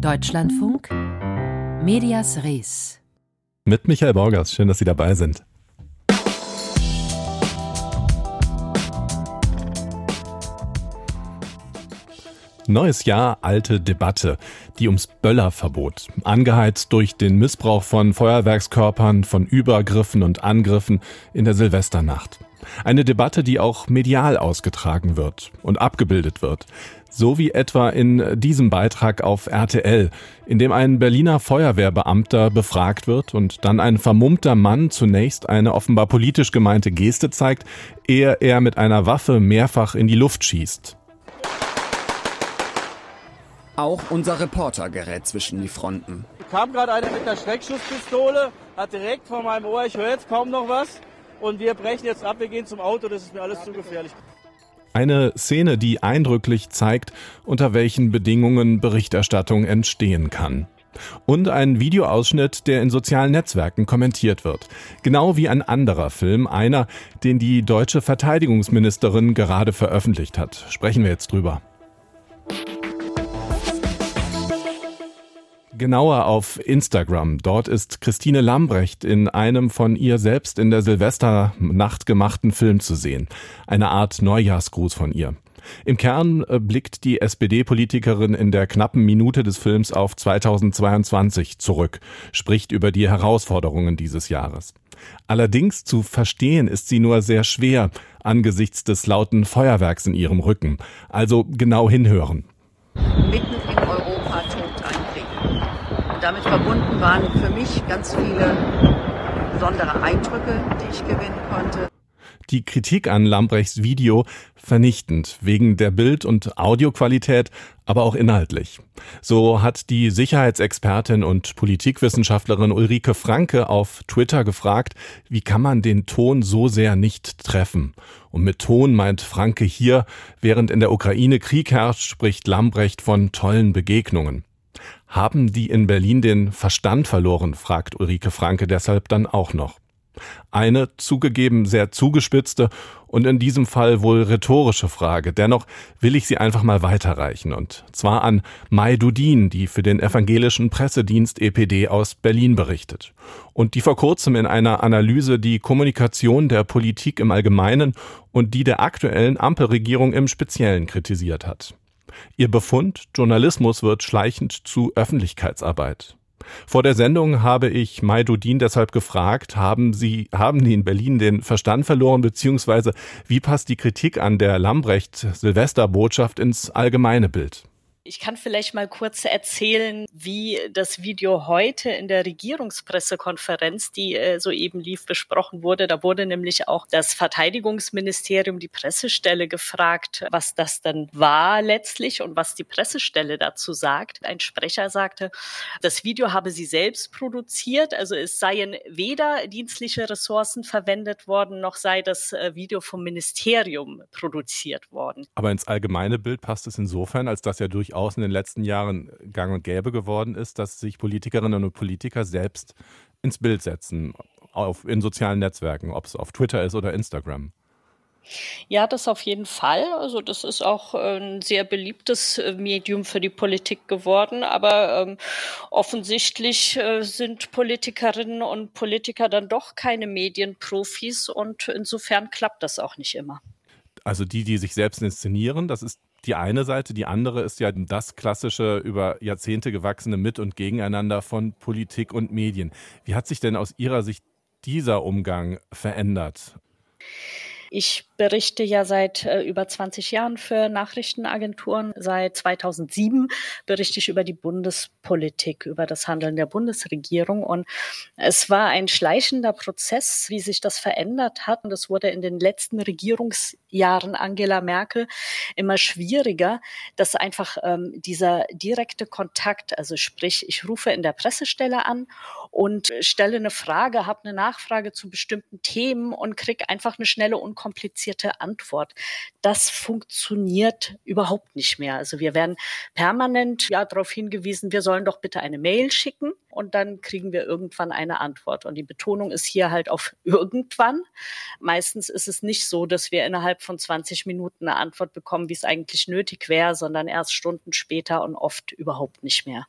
Deutschlandfunk Medias Res. Mit Michael Borgers, schön, dass Sie dabei sind. Neues Jahr, alte Debatte. Die ums Böllerverbot. Angeheizt durch den Missbrauch von Feuerwerkskörpern, von Übergriffen und Angriffen in der Silvesternacht. Eine Debatte, die auch medial ausgetragen wird und abgebildet wird. So wie etwa in diesem Beitrag auf RTL, in dem ein Berliner Feuerwehrbeamter befragt wird und dann ein vermummter Mann zunächst eine offenbar politisch gemeinte Geste zeigt, ehe er mit einer Waffe mehrfach in die Luft schießt. Auch unser Reporter gerät zwischen die Fronten. Kam gerade einer mit einer Schreckschusspistole, hat direkt vor meinem Ohr, ich höre jetzt kaum noch was. Und wir brechen jetzt ab, wir gehen zum Auto, das ist mir alles zu gefährlich. Eine Szene, die eindrücklich zeigt, unter welchen Bedingungen Berichterstattung entstehen kann. Und ein Videoausschnitt, der in sozialen Netzwerken kommentiert wird. Genau wie ein anderer Film, einer, den die deutsche Verteidigungsministerin gerade veröffentlicht hat. Sprechen wir jetzt drüber. Genauer auf Instagram. Dort ist Christine Lambrecht in einem von ihr selbst in der Silvesternacht gemachten Film zu sehen. Eine Art Neujahrsgruß von ihr. Im Kern äh, blickt die SPD-Politikerin in der knappen Minute des Films auf 2022 zurück, spricht über die Herausforderungen dieses Jahres. Allerdings zu verstehen ist sie nur sehr schwer angesichts des lauten Feuerwerks in ihrem Rücken. Also genau hinhören. Mitten in Europa. Damit verbunden waren für mich ganz viele besondere Eindrücke, die ich gewinnen konnte die Kritik an Lambrechts Video vernichtend, wegen der Bild- und Audioqualität, aber auch inhaltlich. So hat die Sicherheitsexpertin und Politikwissenschaftlerin Ulrike Franke auf Twitter gefragt, wie kann man den Ton so sehr nicht treffen? Und mit Ton meint Franke hier, während in der Ukraine Krieg herrscht, spricht Lambrecht von tollen Begegnungen. Haben die in Berlin den Verstand verloren, fragt Ulrike Franke deshalb dann auch noch. Eine zugegeben sehr zugespitzte und in diesem Fall wohl rhetorische Frage. Dennoch will ich sie einfach mal weiterreichen und zwar an Mai Dudin, die für den evangelischen Pressedienst EPD aus Berlin berichtet und die vor kurzem in einer Analyse die Kommunikation der Politik im Allgemeinen und die der aktuellen Ampelregierung im Speziellen kritisiert hat. Ihr Befund, Journalismus wird schleichend zu Öffentlichkeitsarbeit. Vor der Sendung habe ich Mai Dudin deshalb gefragt, haben Sie, haben die in Berlin den Verstand verloren, beziehungsweise wie passt die Kritik an der Lambrecht-Silvester-Botschaft ins allgemeine Bild? Ich kann vielleicht mal kurz erzählen, wie das Video heute in der Regierungspressekonferenz, die äh, soeben lief, besprochen wurde. Da wurde nämlich auch das Verteidigungsministerium, die Pressestelle gefragt, was das dann war letztlich und was die Pressestelle dazu sagt. Ein Sprecher sagte, das Video habe sie selbst produziert, also es seien weder dienstliche Ressourcen verwendet worden, noch sei das äh, Video vom Ministerium produziert worden. Aber ins allgemeine Bild passt es insofern, als dass ja durchaus durchaus in den letzten Jahren gang und gäbe geworden ist, dass sich Politikerinnen und Politiker selbst ins Bild setzen, auf, in sozialen Netzwerken, ob es auf Twitter ist oder Instagram. Ja, das auf jeden Fall. Also das ist auch ein sehr beliebtes äh, Medium für die Politik geworden. Aber ähm, offensichtlich äh, sind Politikerinnen und Politiker dann doch keine Medienprofis und insofern klappt das auch nicht immer. Also die, die sich selbst inszenieren, das ist die eine Seite. Die andere ist ja das klassische, über Jahrzehnte gewachsene Mit- und Gegeneinander von Politik und Medien. Wie hat sich denn aus Ihrer Sicht dieser Umgang verändert? Ich berichte ja seit äh, über 20 Jahren für Nachrichtenagenturen. Seit 2007 berichte ich über die Bundespolitik, über das Handeln der Bundesregierung. Und es war ein schleichender Prozess, wie sich das verändert hat. Und es wurde in den letzten Regierungsjahren Angela Merkel immer schwieriger, dass einfach ähm, dieser direkte Kontakt, also sprich, ich rufe in der Pressestelle an und stelle eine Frage, habe eine Nachfrage zu bestimmten Themen und kriege einfach eine schnelle, unkomplizierte Antwort. Das funktioniert überhaupt nicht mehr. Also wir werden permanent ja darauf hingewiesen, wir sollen doch bitte eine Mail schicken und dann kriegen wir irgendwann eine Antwort. Und die Betonung ist hier halt auf irgendwann. Meistens ist es nicht so, dass wir innerhalb von 20 Minuten eine Antwort bekommen, wie es eigentlich nötig wäre, sondern erst Stunden später und oft überhaupt nicht mehr.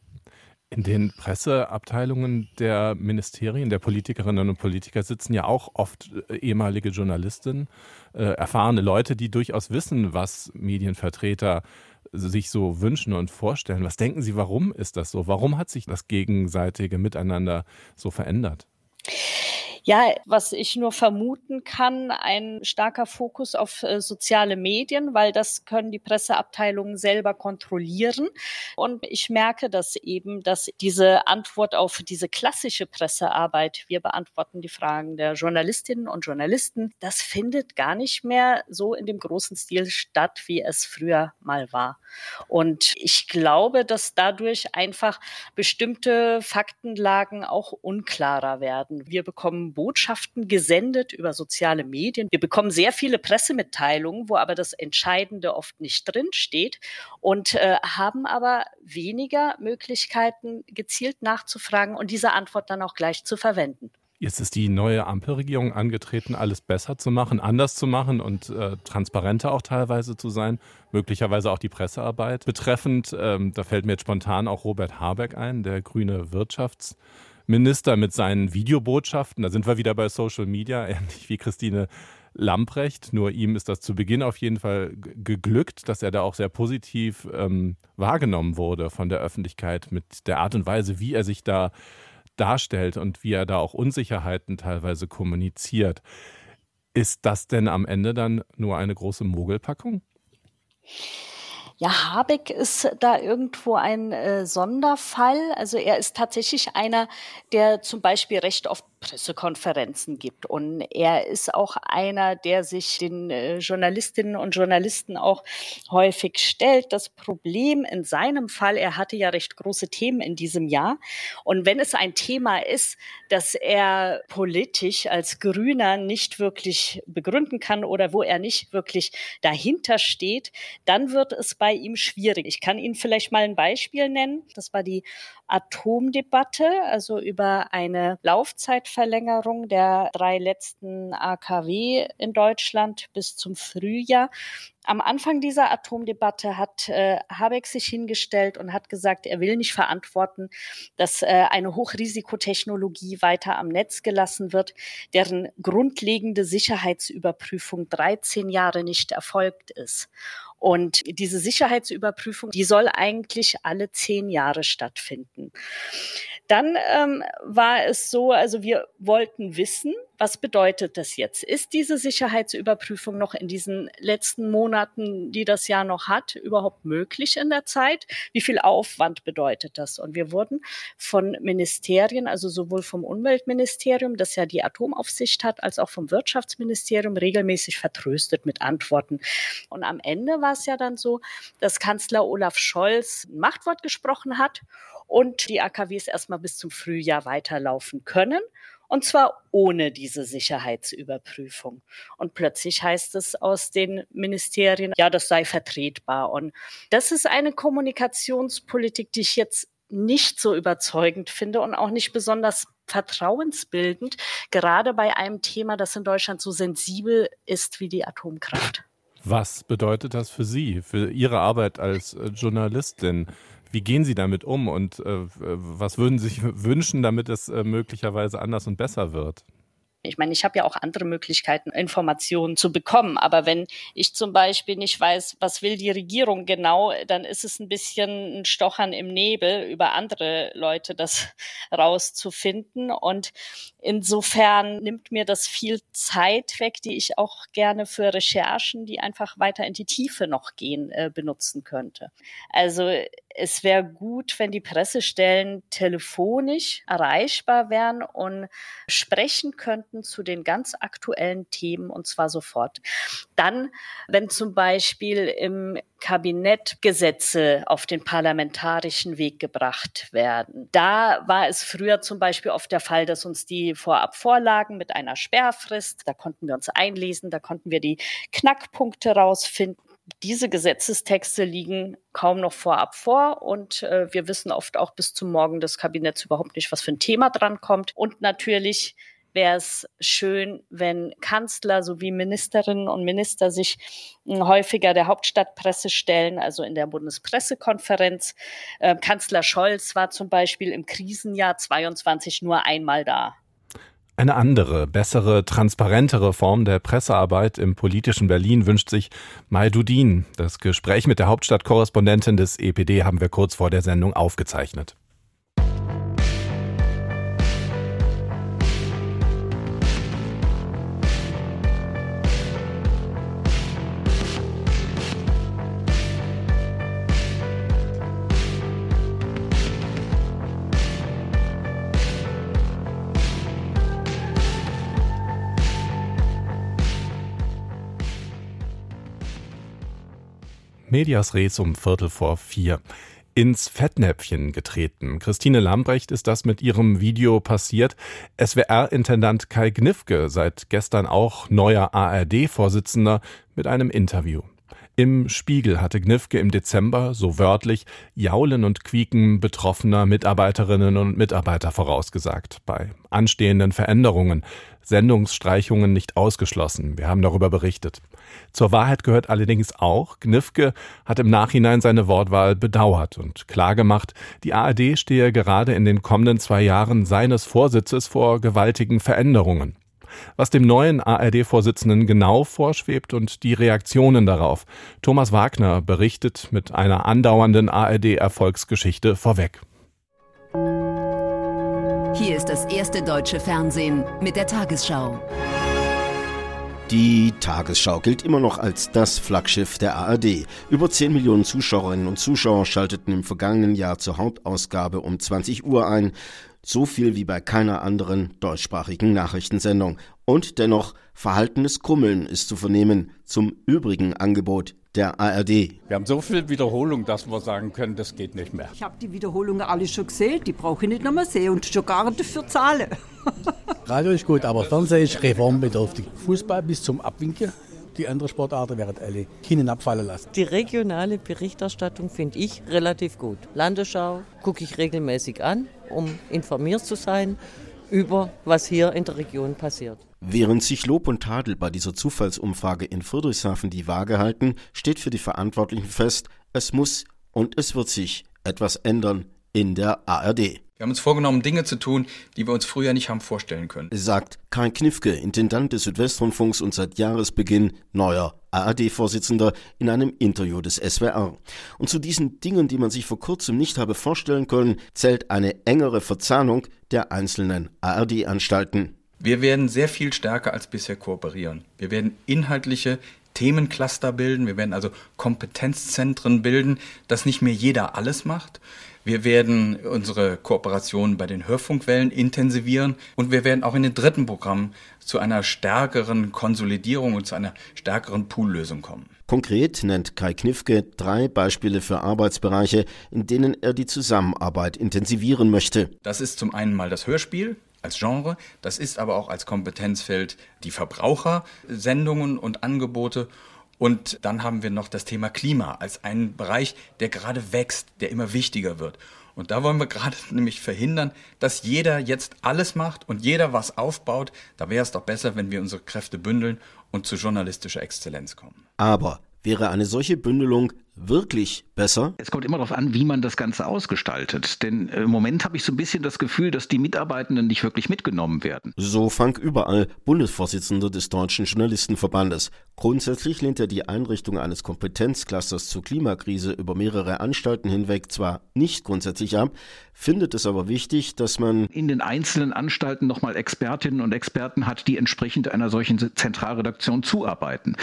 In den Presseabteilungen der Ministerien, der Politikerinnen und Politiker sitzen ja auch oft äh, ehemalige Journalistinnen, äh, erfahrene Leute, die durchaus wissen, was Medienvertreter sich so wünschen und vorstellen. Was denken Sie, warum ist das so? Warum hat sich das gegenseitige Miteinander so verändert? Ja, was ich nur vermuten kann, ein starker Fokus auf äh, soziale Medien, weil das können die Presseabteilungen selber kontrollieren. Und ich merke das eben, dass diese Antwort auf diese klassische Pressearbeit, wir beantworten die Fragen der Journalistinnen und Journalisten, das findet gar nicht mehr so in dem großen Stil statt, wie es früher mal war. Und ich glaube, dass dadurch einfach bestimmte Faktenlagen auch unklarer werden. Wir bekommen Botschaften gesendet über soziale Medien. Wir bekommen sehr viele Pressemitteilungen, wo aber das Entscheidende oft nicht drin steht und äh, haben aber weniger Möglichkeiten, gezielt nachzufragen und diese Antwort dann auch gleich zu verwenden. Jetzt ist die neue Ampelregierung angetreten, alles besser zu machen, anders zu machen und äh, transparenter auch teilweise zu sein, möglicherweise auch die Pressearbeit betreffend. Ähm, da fällt mir jetzt spontan auch Robert Habeck ein, der grüne Wirtschafts Minister mit seinen Videobotschaften. Da sind wir wieder bei Social Media, ähnlich wie Christine Lamprecht. Nur ihm ist das zu Beginn auf jeden Fall geglückt, dass er da auch sehr positiv ähm, wahrgenommen wurde von der Öffentlichkeit mit der Art und Weise, wie er sich da darstellt und wie er da auch Unsicherheiten teilweise kommuniziert. Ist das denn am Ende dann nur eine große Mogelpackung? Ja, Habeck ist da irgendwo ein äh, Sonderfall. Also er ist tatsächlich einer, der zum Beispiel recht oft Pressekonferenzen gibt. Und er ist auch einer, der sich den äh, Journalistinnen und Journalisten auch häufig stellt. Das Problem in seinem Fall, er hatte ja recht große Themen in diesem Jahr. Und wenn es ein Thema ist, das er politisch als Grüner nicht wirklich begründen kann oder wo er nicht wirklich dahinter steht, dann wird es bei ihm schwierig. Ich kann Ihnen vielleicht mal ein Beispiel nennen. Das war die Atomdebatte, also über eine Laufzeitverlängerung der drei letzten AKW in Deutschland bis zum Frühjahr. Am Anfang dieser Atomdebatte hat äh, Habeck sich hingestellt und hat gesagt, er will nicht verantworten, dass äh, eine Hochrisikotechnologie weiter am Netz gelassen wird, deren grundlegende Sicherheitsüberprüfung 13 Jahre nicht erfolgt ist. Und diese Sicherheitsüberprüfung, die soll eigentlich alle zehn Jahre stattfinden. Dann ähm, war es so, also wir wollten wissen, was bedeutet das jetzt? Ist diese Sicherheitsüberprüfung noch in diesen letzten Monaten, die das Jahr noch hat, überhaupt möglich in der Zeit? Wie viel Aufwand bedeutet das? Und wir wurden von Ministerien, also sowohl vom Umweltministerium, das ja die Atomaufsicht hat, als auch vom Wirtschaftsministerium regelmäßig vertröstet mit Antworten. Und am Ende war es ja dann so, dass Kanzler Olaf Scholz ein Machtwort gesprochen hat und die AKWs erstmal bis zum Frühjahr weiterlaufen können. Und zwar ohne diese Sicherheitsüberprüfung. Und plötzlich heißt es aus den Ministerien, ja, das sei vertretbar. Und das ist eine Kommunikationspolitik, die ich jetzt nicht so überzeugend finde und auch nicht besonders vertrauensbildend, gerade bei einem Thema, das in Deutschland so sensibel ist wie die Atomkraft. Was bedeutet das für Sie, für Ihre Arbeit als äh, Journalistin? Wie gehen Sie damit um und äh, was würden Sie sich wünschen, damit es äh, möglicherweise anders und besser wird? Ich meine, ich habe ja auch andere Möglichkeiten, Informationen zu bekommen. Aber wenn ich zum Beispiel nicht weiß, was will die Regierung genau, dann ist es ein bisschen ein Stochern im Nebel, über andere Leute das rauszufinden. Und insofern nimmt mir das viel Zeit weg, die ich auch gerne für Recherchen, die einfach weiter in die Tiefe noch gehen, äh, benutzen könnte. Also es wäre gut, wenn die Pressestellen telefonisch erreichbar wären und sprechen könnten zu den ganz aktuellen Themen und zwar sofort. Dann, wenn zum Beispiel im Kabinett Gesetze auf den parlamentarischen Weg gebracht werden. Da war es früher zum Beispiel oft der Fall, dass uns die vorab vorlagen mit einer Sperrfrist. Da konnten wir uns einlesen, da konnten wir die Knackpunkte rausfinden diese Gesetzestexte liegen kaum noch vorab vor und äh, wir wissen oft auch bis zum Morgen des Kabinetts überhaupt nicht, was für ein Thema dran kommt. Und natürlich wäre es schön, wenn Kanzler sowie Ministerinnen und Minister sich hm, häufiger der Hauptstadtpresse stellen, also in der Bundespressekonferenz. Äh, Kanzler Scholz war zum Beispiel im Krisenjahr 22 nur einmal da. Eine andere, bessere, transparentere Form der Pressearbeit im politischen Berlin wünscht sich Mai Dudin. Das Gespräch mit der Hauptstadtkorrespondentin des EPD haben wir kurz vor der Sendung aufgezeichnet. Medias Res um Viertel vor vier. Ins Fettnäpfchen getreten. Christine Lambrecht ist das mit ihrem Video passiert. SWR-Intendant Kai Gnifke, seit gestern auch neuer ARD-Vorsitzender, mit einem Interview. Im Spiegel hatte Gnifke im Dezember, so wörtlich, Jaulen und Quieken betroffener Mitarbeiterinnen und Mitarbeiter vorausgesagt. Bei anstehenden Veränderungen, Sendungsstreichungen nicht ausgeschlossen. Wir haben darüber berichtet. Zur Wahrheit gehört allerdings auch, Gnifke hat im Nachhinein seine Wortwahl bedauert und klargemacht, die ARD stehe gerade in den kommenden zwei Jahren seines Vorsitzes vor gewaltigen Veränderungen was dem neuen ARD-Vorsitzenden genau vorschwebt und die Reaktionen darauf. Thomas Wagner berichtet mit einer andauernden ARD-Erfolgsgeschichte vorweg. Hier ist das erste deutsche Fernsehen mit der Tagesschau. Die Tagesschau gilt immer noch als das Flaggschiff der ARD. Über 10 Millionen Zuschauerinnen und Zuschauer schalteten im vergangenen Jahr zur Hauptausgabe um 20 Uhr ein. So viel wie bei keiner anderen deutschsprachigen Nachrichtensendung. Und dennoch, verhaltenes Krummeln ist zu vernehmen zum übrigen Angebot der ARD. Wir haben so viel Wiederholung, dass wir sagen können, das geht nicht mehr. Ich habe die Wiederholungen alle schon gesehen, die brauche ich nicht nochmal sehen und schon gar nicht dafür zahlen. Radio ist gut, aber Fernsehen ist reformbedürftig. Fußball bis zum Abwinken die anderen Sportarten werden alle Kinen abfallen lassen. Die regionale Berichterstattung finde ich relativ gut. Landesschau gucke ich regelmäßig an, um informiert zu sein über was hier in der Region passiert. Während sich Lob und Tadel bei dieser Zufallsumfrage in Friedrichshafen die Waage halten, steht für die Verantwortlichen fest, es muss und es wird sich etwas ändern in der ARD. Wir haben uns vorgenommen, Dinge zu tun, die wir uns früher nicht haben vorstellen können. Sagt Karl Knifke, Intendant des Südwestrundfunks und seit Jahresbeginn neuer ARD-Vorsitzender in einem Interview des SWR. Und zu diesen Dingen, die man sich vor kurzem nicht habe vorstellen können, zählt eine engere Verzahnung der einzelnen ARD-Anstalten. Wir werden sehr viel stärker als bisher kooperieren. Wir werden inhaltliche Themencluster bilden, wir werden also Kompetenzzentren bilden, dass nicht mehr jeder alles macht. Wir werden unsere Kooperation bei den Hörfunkwellen intensivieren und wir werden auch in den dritten Programmen zu einer stärkeren Konsolidierung und zu einer stärkeren Poollösung kommen. Konkret nennt Kai Knifke drei Beispiele für Arbeitsbereiche, in denen er die Zusammenarbeit intensivieren möchte. Das ist zum einen mal das Hörspiel, als Genre. Das ist aber auch als Kompetenzfeld die Verbrauchersendungen und Angebote und dann haben wir noch das Thema Klima als einen Bereich, der gerade wächst, der immer wichtiger wird. Und da wollen wir gerade nämlich verhindern, dass jeder jetzt alles macht und jeder was aufbaut. Da wäre es doch besser, wenn wir unsere Kräfte bündeln und zu journalistischer Exzellenz kommen. Aber wäre eine solche Bündelung wirklich besser? Es kommt immer darauf an, wie man das Ganze ausgestaltet. Denn äh, im Moment habe ich so ein bisschen das Gefühl, dass die Mitarbeitenden nicht wirklich mitgenommen werden. So Frank Überall, Bundesvorsitzender des Deutschen Journalistenverbandes. Grundsätzlich lehnt er die Einrichtung eines Kompetenzclusters zur Klimakrise über mehrere Anstalten hinweg zwar nicht grundsätzlich ab, findet es aber wichtig, dass man in den einzelnen Anstalten nochmal Expertinnen und Experten hat, die entsprechend einer solchen Zentralredaktion zuarbeiten.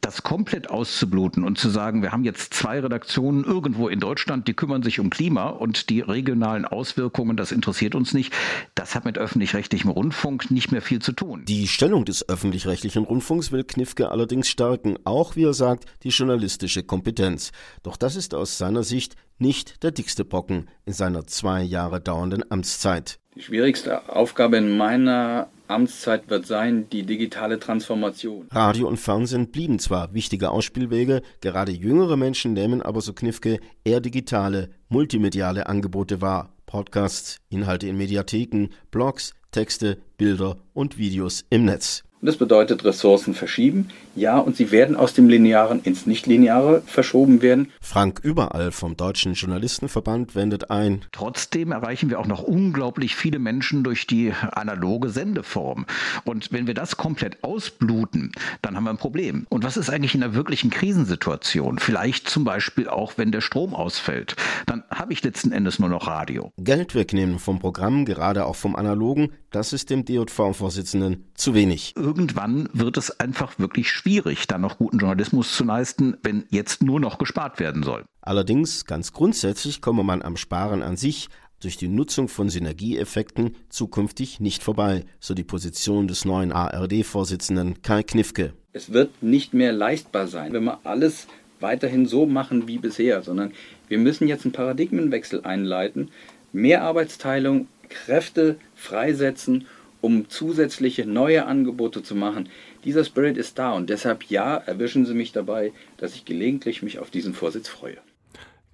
Das komplett auszubluten und zu sagen, wir haben jetzt zwei Redaktionen irgendwo in Deutschland, die kümmern sich um Klima und die regionalen Auswirkungen, das interessiert uns nicht. Das hat mit öffentlich-rechtlichem Rundfunk nicht mehr viel zu tun. Die Stellung des öffentlich-rechtlichen Rundfunks will Knifke allerdings stärken, auch wie er sagt, die journalistische Kompetenz. Doch das ist aus seiner Sicht nicht der dickste Brocken in seiner zwei Jahre dauernden Amtszeit. Die schwierigste Aufgabe in meiner Amtszeit wird sein die digitale Transformation. Radio und Fernsehen blieben zwar wichtige Ausspielwege, gerade jüngere Menschen nehmen aber so Kniffke eher digitale, multimediale Angebote wahr. Podcasts, Inhalte in Mediatheken, Blogs, Texte, Bilder und Videos im Netz. Und das bedeutet Ressourcen verschieben. Ja, und sie werden aus dem Linearen ins Nichtlineare verschoben werden. Frank Überall vom Deutschen Journalistenverband wendet ein. Trotzdem erreichen wir auch noch unglaublich viele Menschen durch die analoge Sendeform. Und wenn wir das komplett ausbluten, dann haben wir ein Problem. Und was ist eigentlich in einer wirklichen Krisensituation? Vielleicht zum Beispiel auch, wenn der Strom ausfällt. Dann habe ich letzten Endes nur noch Radio. Geld wegnehmen vom Programm, gerade auch vom Analogen, das ist dem DJV-Vorsitzenden zu wenig irgendwann wird es einfach wirklich schwierig, dann noch guten Journalismus zu leisten, wenn jetzt nur noch gespart werden soll. Allerdings, ganz grundsätzlich komme man am Sparen an sich durch die Nutzung von Synergieeffekten zukünftig nicht vorbei, so die Position des neuen ARD-Vorsitzenden Kai Knifke. Es wird nicht mehr leistbar sein, wenn wir alles weiterhin so machen wie bisher, sondern wir müssen jetzt einen Paradigmenwechsel einleiten, mehr Arbeitsteilung, Kräfte freisetzen um zusätzliche neue Angebote zu machen. Dieser Spirit ist da und deshalb ja, erwischen Sie mich dabei, dass ich gelegentlich mich auf diesen Vorsitz freue.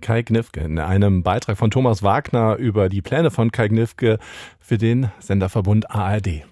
Kai Gnifke in einem Beitrag von Thomas Wagner über die Pläne von Kai Gnifke für den Senderverbund ARD.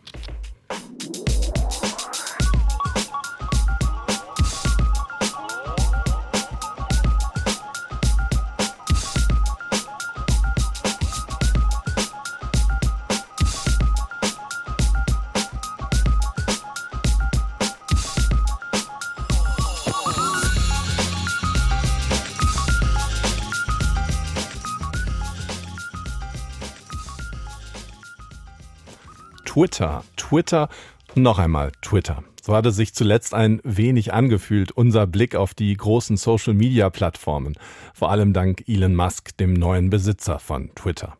Twitter. Twitter, noch einmal Twitter. So hat es sich zuletzt ein wenig angefühlt, unser Blick auf die großen Social-Media-Plattformen. Vor allem dank Elon Musk, dem neuen Besitzer von Twitter.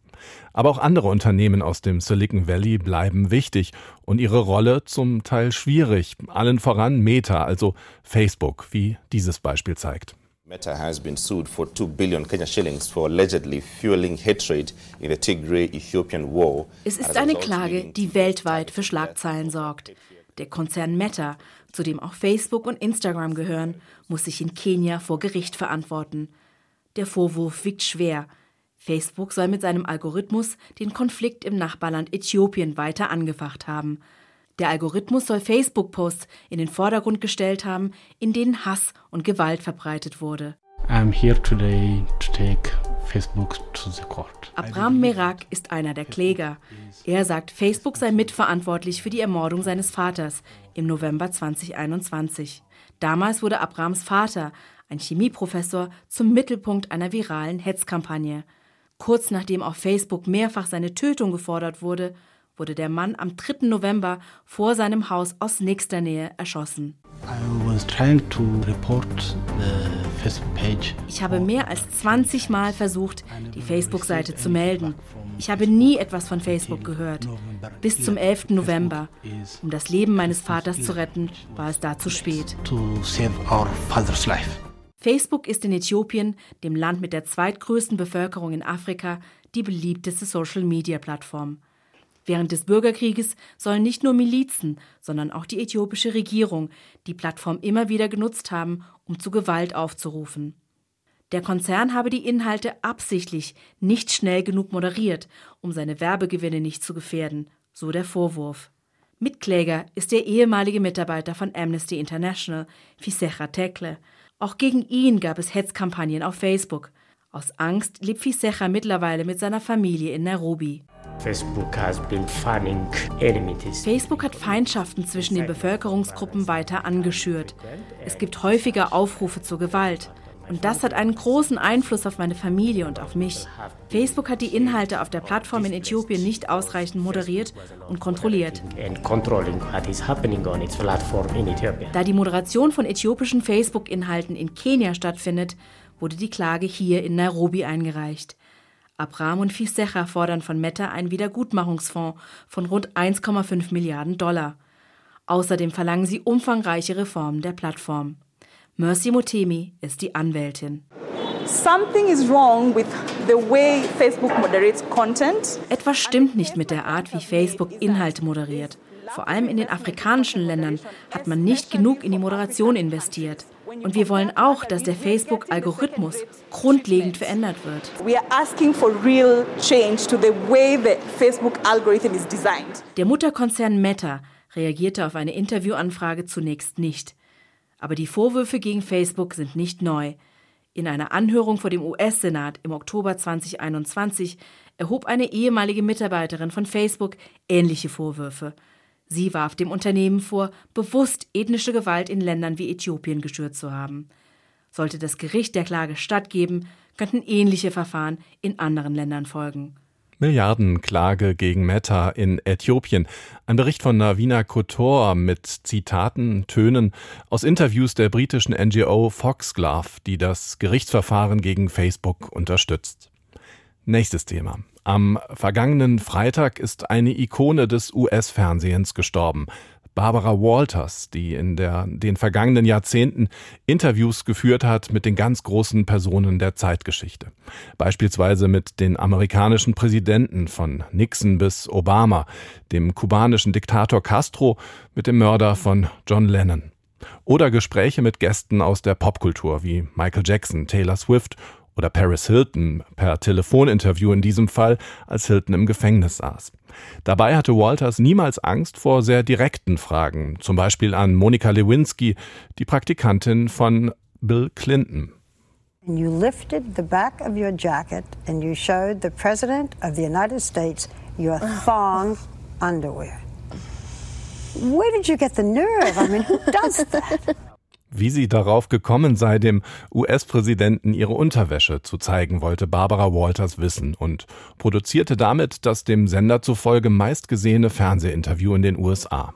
Aber auch andere Unternehmen aus dem Silicon Valley bleiben wichtig und ihre Rolle zum Teil schwierig. Allen voran Meta, also Facebook, wie dieses Beispiel zeigt. Meta has been sued for 2 billion Kenya shillings for allegedly fueling hatred in the Tigray-Ethiopian war. Es ist eine Klage, die weltweit für Schlagzeilen sorgt. Der Konzern Meta, zu dem auch Facebook und Instagram gehören, muss sich in Kenia vor Gericht verantworten. Der Vorwurf wiegt schwer. Facebook soll mit seinem Algorithmus den Konflikt im Nachbarland Äthiopien weiter angefacht haben. Der Algorithmus soll Facebook-Posts in den Vordergrund gestellt haben, in denen Hass und Gewalt verbreitet wurde. I'm here today to take Facebook to the court. Abraham Merak ist einer der Kläger. Er sagt, Facebook sei mitverantwortlich für die Ermordung seines Vaters im November 2021. Damals wurde Abrahams Vater, ein Chemieprofessor, zum Mittelpunkt einer viralen Hetzkampagne. Kurz nachdem auf Facebook mehrfach seine Tötung gefordert wurde, wurde der Mann am 3. November vor seinem Haus aus nächster Nähe erschossen. Ich habe mehr als 20 Mal versucht, die Facebook-Seite zu melden. Ich habe nie etwas von Facebook gehört. Bis zum 11. November. Um das Leben meines Vaters zu retten, war es da zu spät. Facebook ist in Äthiopien, dem Land mit der zweitgrößten Bevölkerung in Afrika, die beliebteste Social-Media-Plattform. Während des Bürgerkrieges sollen nicht nur Milizen, sondern auch die äthiopische Regierung die Plattform immer wieder genutzt haben, um zu Gewalt aufzurufen. Der Konzern habe die Inhalte absichtlich nicht schnell genug moderiert, um seine Werbegewinne nicht zu gefährden, so der Vorwurf. Mitkläger ist der ehemalige Mitarbeiter von Amnesty International, Fisecha Tekle. Auch gegen ihn gab es Hetzkampagnen auf Facebook. Aus Angst lebt Fisecha mittlerweile mit seiner Familie in Nairobi. Facebook, Facebook hat Feindschaften zwischen den Bevölkerungsgruppen weiter angeschürt. Es gibt häufiger Aufrufe zur Gewalt. Und das hat einen großen Einfluss auf meine Familie und auf mich. Facebook hat die Inhalte auf der Plattform in Äthiopien nicht ausreichend moderiert und kontrolliert. Da die Moderation von äthiopischen Facebook-Inhalten in Kenia stattfindet, wurde die Klage hier in Nairobi eingereicht. Abram und Fisecha fordern von Meta einen Wiedergutmachungsfonds von rund 1,5 Milliarden Dollar. Außerdem verlangen sie umfangreiche Reformen der Plattform. Mercy Motemi ist die Anwältin. Etwas stimmt nicht mit der Art, wie Facebook Inhalte moderiert. Vor allem in den afrikanischen Ländern hat man nicht genug in die Moderation investiert. Und wir wollen auch, dass der Facebook-Algorithmus grundlegend verändert wird. Der Mutterkonzern Meta reagierte auf eine Interviewanfrage zunächst nicht. Aber die Vorwürfe gegen Facebook sind nicht neu. In einer Anhörung vor dem US-Senat im Oktober 2021 erhob eine ehemalige Mitarbeiterin von Facebook ähnliche Vorwürfe. Sie warf dem Unternehmen vor, bewusst ethnische Gewalt in Ländern wie Äthiopien geschürt zu haben. Sollte das Gericht der Klage stattgeben, könnten ähnliche Verfahren in anderen Ländern folgen. Milliardenklage gegen Meta in Äthiopien. Ein Bericht von Navina Kotor mit Zitaten, Tönen aus Interviews der britischen NGO Foxglove, die das Gerichtsverfahren gegen Facebook unterstützt. Nächstes Thema. Am vergangenen Freitag ist eine Ikone des US-Fernsehens gestorben. Barbara Walters, die in der, den vergangenen Jahrzehnten Interviews geführt hat mit den ganz großen Personen der Zeitgeschichte. Beispielsweise mit den amerikanischen Präsidenten von Nixon bis Obama, dem kubanischen Diktator Castro, mit dem Mörder von John Lennon. Oder Gespräche mit Gästen aus der Popkultur wie Michael Jackson, Taylor Swift oder Paris Hilton per Telefoninterview in diesem Fall, als Hilton im Gefängnis saß. Dabei hatte Walters niemals Angst vor sehr direkten Fragen, zum Beispiel an Monika Lewinsky, die Praktikantin von Bill Clinton. You lifted the back of your jacket and you showed the President of the United States your thong underwear. Where did you get the nerve? I mean, who does that? Wie sie darauf gekommen sei, dem US-Präsidenten ihre Unterwäsche zu zeigen, wollte Barbara Walters wissen und produzierte damit das dem Sender zufolge meistgesehene Fernsehinterview in den USA.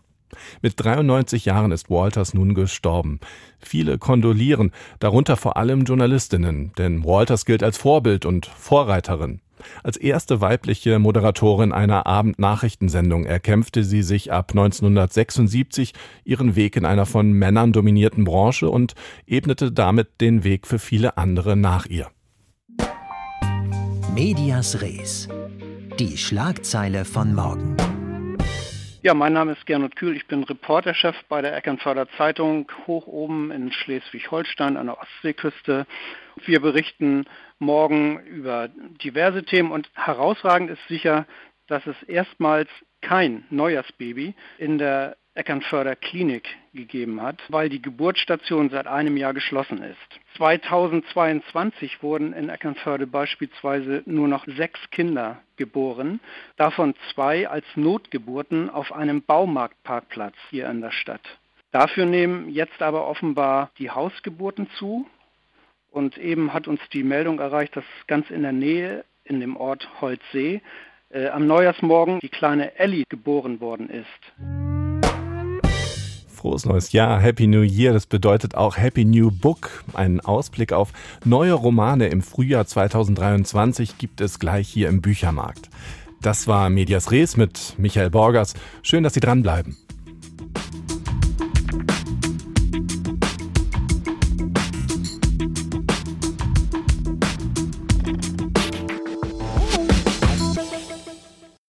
Mit 93 Jahren ist Walters nun gestorben. Viele kondolieren, darunter vor allem Journalistinnen, denn Walters gilt als Vorbild und Vorreiterin. Als erste weibliche Moderatorin einer Abendnachrichtensendung erkämpfte sie sich ab 1976 ihren Weg in einer von Männern dominierten Branche und ebnete damit den Weg für viele andere nach ihr. Medias Res. Die Schlagzeile von morgen. Ja, mein Name ist Gernot Kühl. Ich bin Reporterchef bei der Eckernförder Zeitung hoch oben in Schleswig-Holstein an der Ostseeküste. Wir berichten morgen über diverse Themen und herausragend ist sicher, dass es erstmals kein Neujahrsbaby in der Eckernförder Klinik gegeben hat, weil die Geburtsstation seit einem Jahr geschlossen ist. 2022 wurden in Eckernförde beispielsweise nur noch sechs Kinder geboren, davon zwei als Notgeburten auf einem Baumarktparkplatz hier in der Stadt. Dafür nehmen jetzt aber offenbar die Hausgeburten zu. Und eben hat uns die Meldung erreicht, dass ganz in der Nähe in dem Ort Holzsee äh, am Neujahrsmorgen die kleine Ellie geboren worden ist. Frohes neues Jahr, Happy New Year. Das bedeutet auch Happy New Book. Einen Ausblick auf neue Romane im Frühjahr 2023 gibt es gleich hier im Büchermarkt. Das war Medias Res mit Michael Borgers. Schön, dass Sie dranbleiben.